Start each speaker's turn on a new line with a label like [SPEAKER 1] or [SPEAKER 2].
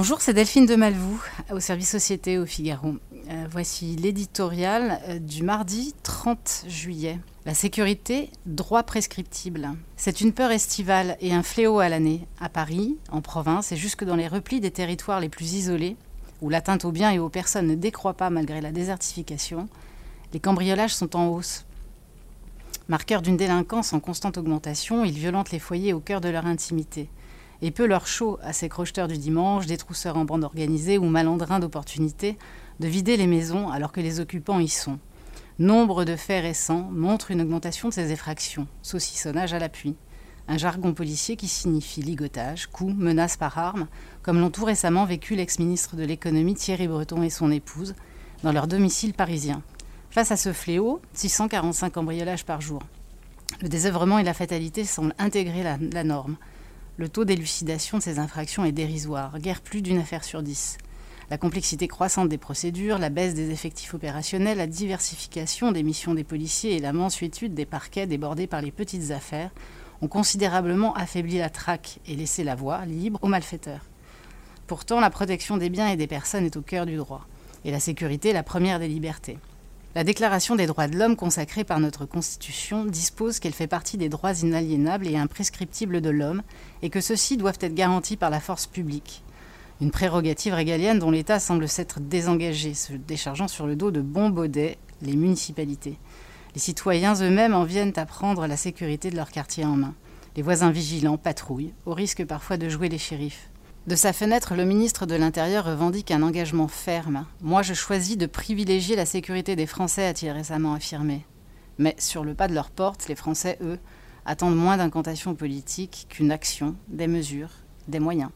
[SPEAKER 1] Bonjour, c'est Delphine de Malvoux, au service Société au Figaro. Euh, voici l'éditorial euh, du mardi 30 juillet. La sécurité, droit prescriptible. C'est une peur estivale et un fléau à l'année, à Paris, en province et jusque dans les replis des territoires les plus isolés, où l'atteinte aux biens et aux personnes ne décroît pas malgré la désertification. Les cambriolages sont en hausse. Marqueurs d'une délinquance en constante augmentation, ils violentent les foyers au cœur de leur intimité et peu leur chaud à ces crocheteurs du dimanche, des trousseurs en bande organisée ou malandrins d'opportunité de vider les maisons alors que les occupants y sont. Nombre de faits récents montrent une augmentation de ces effractions, saucissonnage à l'appui. Un jargon policier qui signifie ligotage, coup, menace par arme, comme l'ont tout récemment vécu l'ex-ministre de l'économie Thierry Breton et son épouse dans leur domicile parisien. Face à ce fléau, 645 cambriolages par jour. Le désœuvrement et la fatalité semblent intégrer la norme. Le taux d'élucidation de ces infractions est dérisoire, guère plus d'une affaire sur dix. La complexité croissante des procédures, la baisse des effectifs opérationnels, la diversification des missions des policiers et la mansuétude des parquets débordés par les petites affaires ont considérablement affaibli la traque et laissé la voie libre aux malfaiteurs. Pourtant, la protection des biens et des personnes est au cœur du droit, et la sécurité la première des libertés. La Déclaration des droits de l'homme consacrée par notre Constitution dispose qu'elle fait partie des droits inaliénables et imprescriptibles de l'homme et que ceux-ci doivent être garantis par la force publique. Une prérogative régalienne dont l'État semble s'être désengagé, se déchargeant sur le dos de bons baudets les municipalités. Les citoyens eux-mêmes en viennent à prendre la sécurité de leur quartier en main. Les voisins vigilants patrouillent, au risque parfois de jouer les shérifs. De sa fenêtre, le ministre de l'Intérieur revendique un engagement ferme. Moi, je choisis de privilégier la sécurité des Français, a-t-il récemment affirmé. Mais sur le pas de leur porte, les Français, eux, attendent moins d'incantations politiques qu'une action, des mesures, des moyens.